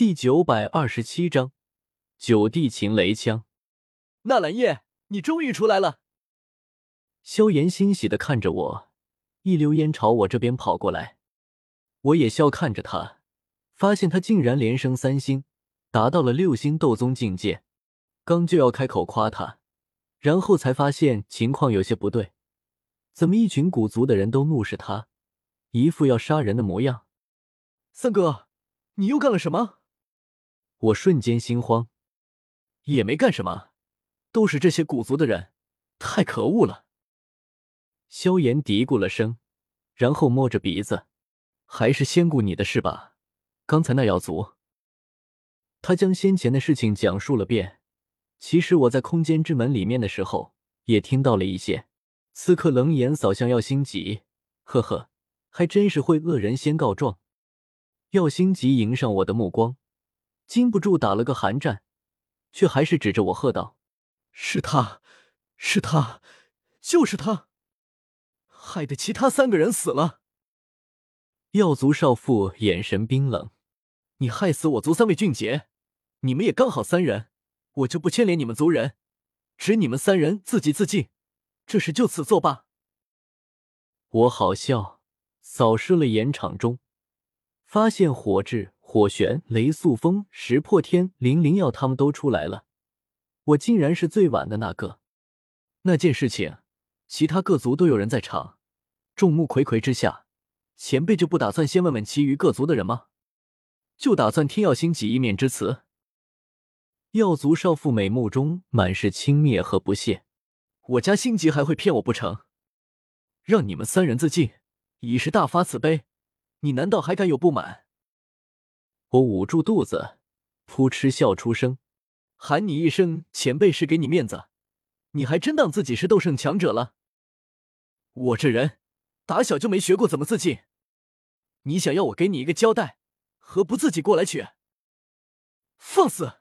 第九百二十七章九地擒雷枪。纳兰叶，你终于出来了！萧炎欣喜的看着我，一溜烟朝我这边跑过来。我也笑看着他，发现他竟然连升三星，达到了六星斗宗境界。刚就要开口夸他，然后才发现情况有些不对。怎么一群古族的人都怒视他，一副要杀人的模样？三哥，你又干了什么？我瞬间心慌，也没干什么，都是这些古族的人，太可恶了。萧炎嘀咕了声，然后摸着鼻子，还是先顾你的事吧。刚才那药族，他将先前的事情讲述了遍。其实我在空间之门里面的时候，也听到了一些。此刻冷眼扫向耀星吉，呵呵，还真是会恶人先告状。耀星吉迎上我的目光。禁不住打了个寒战，却还是指着我喝道：“是他，是他，就是他，害得其他三个人死了。”药族少妇眼神冰冷：“你害死我族三位俊杰，你们也刚好三人，我就不牵连你们族人，只你们三人自己自尽，这事就此作罢。”我好笑，扫视了盐场中，发现火炙。火玄、雷速风、石破天、林灵耀他们都出来了，我竟然是最晚的那个。那件事情，其他各族都有人在场，众目睽睽之下，前辈就不打算先问问其余各族的人吗？就打算听耀星几一面之词？耀族少妇美目中满是轻蔑和不屑。我家星级还会骗我不成？让你们三人自尽，已是大发慈悲，你难道还敢有不满？我捂住肚子，扑哧笑出声，喊你一声前辈是给你面子，你还真当自己是斗圣强者了？我这人打小就没学过怎么自尽，你想要我给你一个交代，何不自己过来取？放肆！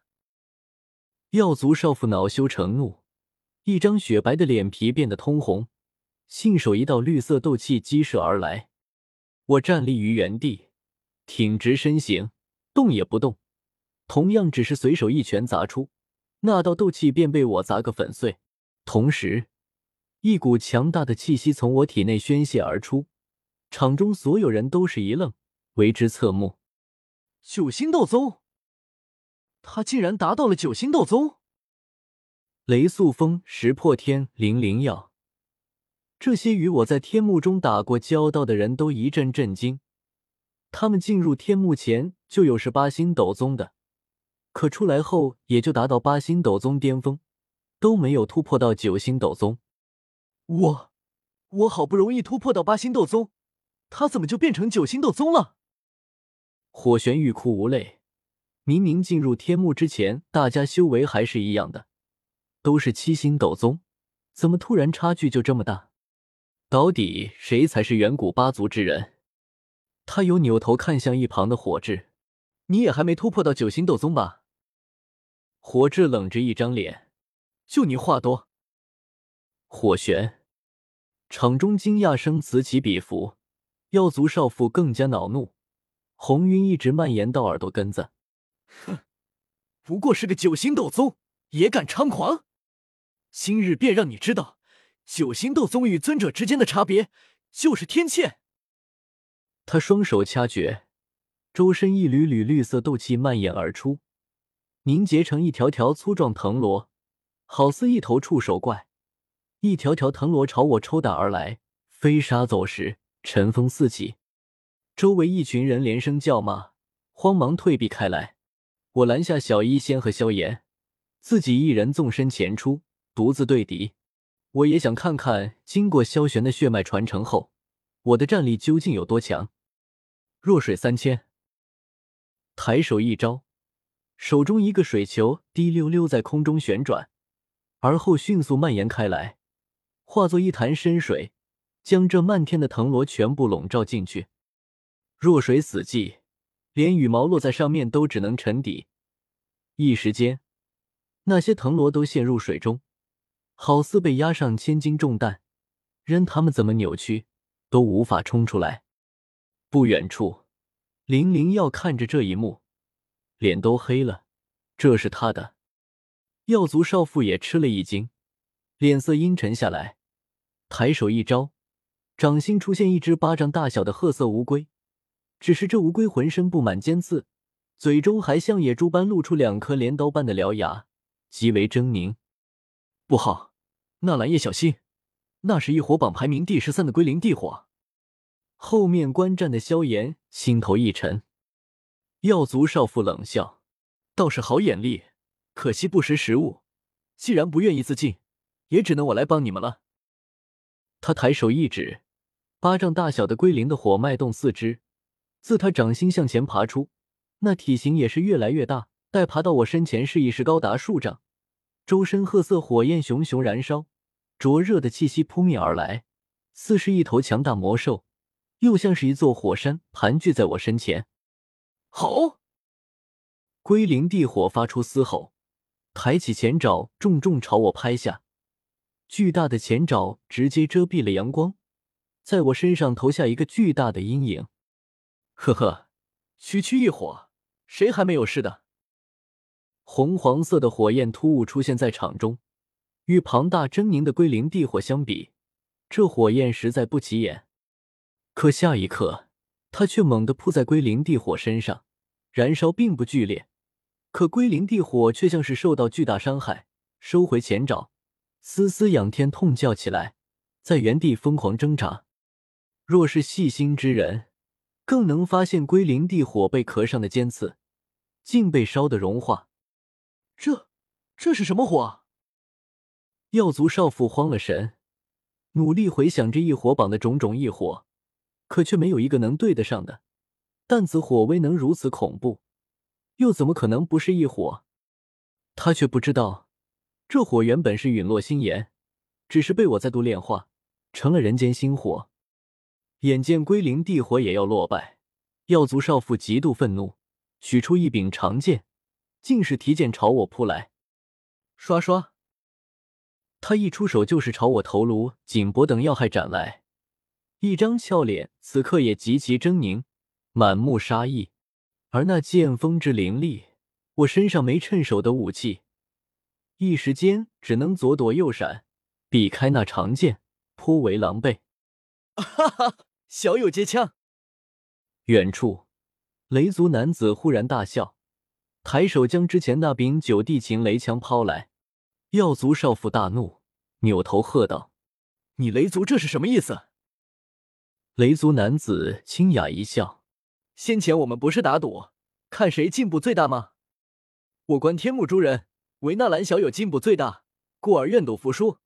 药族少妇恼羞成怒，一张雪白的脸皮变得通红，信手一道绿色斗气激射而来。我站立于原地，挺直身形。动也不动，同样只是随手一拳砸出，那道斗气便被我砸个粉碎。同时，一股强大的气息从我体内宣泄而出，场中所有人都是一愣，为之侧目。九星斗宗，他竟然达到了九星斗宗！雷速风、石破天、灵灵耀，这些与我在天幕中打过交道的人都一阵震惊。他们进入天幕前就有是八星斗宗的，可出来后也就达到八星斗宗巅峰，都没有突破到九星斗宗。我，我好不容易突破到八星斗宗，他怎么就变成九星斗宗了？火玄欲哭无泪，明明进入天幕之前，大家修为还是一样的，都是七星斗宗，怎么突然差距就这么大？到底谁才是远古八族之人？他又扭头看向一旁的火智，你也还没突破到九星斗宗吧？火智冷着一张脸，就你话多。火玄，场中惊讶声此起彼伏，妖族少妇更加恼怒，红晕一直蔓延到耳朵根子。哼，不过是个九星斗宗，也敢猖狂？今日便让你知道，九星斗宗与尊者之间的差别，就是天堑。他双手掐诀，周身一缕缕绿色斗气蔓延而出，凝结成一条条粗壮藤萝，好似一头触手怪。一条条藤萝朝我抽打而来，飞沙走石，尘风四起。周围一群人连声叫骂，慌忙退避开来。我拦下小医仙和萧炎，自己一人纵身前出，独自对敌。我也想看看，经过萧玄的血脉传承后，我的战力究竟有多强。弱水三千，抬手一招，手中一个水球滴溜溜在空中旋转，而后迅速蔓延开来，化作一潭深水，将这漫天的藤萝全部笼罩进去。弱水死寂，连羽毛落在上面都只能沉底。一时间，那些藤萝都陷入水中，好似被压上千斤重担，任他们怎么扭曲，都无法冲出来。不远处，林灵耀看着这一幕，脸都黑了。这是他的。耀族少妇也吃了一惊，脸色阴沉下来，抬手一招，掌心出现一只巴掌大小的褐色乌龟。只是这乌龟浑身布满尖刺，嘴中还像野猪般露出两颗镰刀般的獠牙，极为狰狞。不好，纳兰叶小心，那是异火榜排名第十三的龟灵地火。后面观战的萧炎心头一沉。耀族少妇冷笑：“倒是好眼力，可惜不识时务。既然不愿意自尽，也只能我来帮你们了。”他抬手一指，巴掌大小的龟灵的火脉动四肢，自他掌心向前爬出，那体型也是越来越大。待爬到我身前时，已是高达数丈。周身褐色火焰熊熊燃烧，灼热的气息扑面而来，似是一头强大魔兽，又像是一座火山盘踞在我身前。好！龟灵地火发出嘶吼，抬起前爪，重重朝我拍下。巨大的前爪直接遮蔽了阳光，在我身上投下一个巨大的阴影。呵呵，区区一火，谁还没有事的？红黄色的火焰突兀出现在场中，与庞大狰狞的龟灵地火相比，这火焰实在不起眼。可下一刻，它却猛地扑在龟灵地火身上，燃烧并不剧烈，可龟灵地火却像是受到巨大伤害，收回前爪，嘶嘶仰天痛叫起来，在原地疯狂挣扎。若是细心之人，更能发现龟灵地火贝壳上的尖刺，竟被烧得融化。这这是什么火？耀族少妇慌了神，努力回想着异火榜的种种异火，可却没有一个能对得上的。但子火威能如此恐怖，又怎么可能不是一火？他却不知道，这火原本是陨落星炎，只是被我再度炼化成了人间星火。眼见归灵地火也要落败，耀族少妇极度愤怒，取出一柄长剑。竟是提剑朝我扑来，刷刷！他一出手就是朝我头颅、颈脖等要害斩来，一张俏脸此刻也极其狰狞，满目杀意。而那剑锋之凌厉，我身上没趁手的武器，一时间只能左躲右闪，避开那长剑，颇为狼狈。哈哈，小友接枪！远处，雷族男子忽然大笑。抬手将之前那柄九地擒雷枪抛来，耀族少妇大怒，扭头喝道：“你雷族这是什么意思？”雷族男子清雅一笑：“先前我们不是打赌，看谁进步最大吗？我观天目诸人唯纳兰小友进步最大，故而愿赌服输。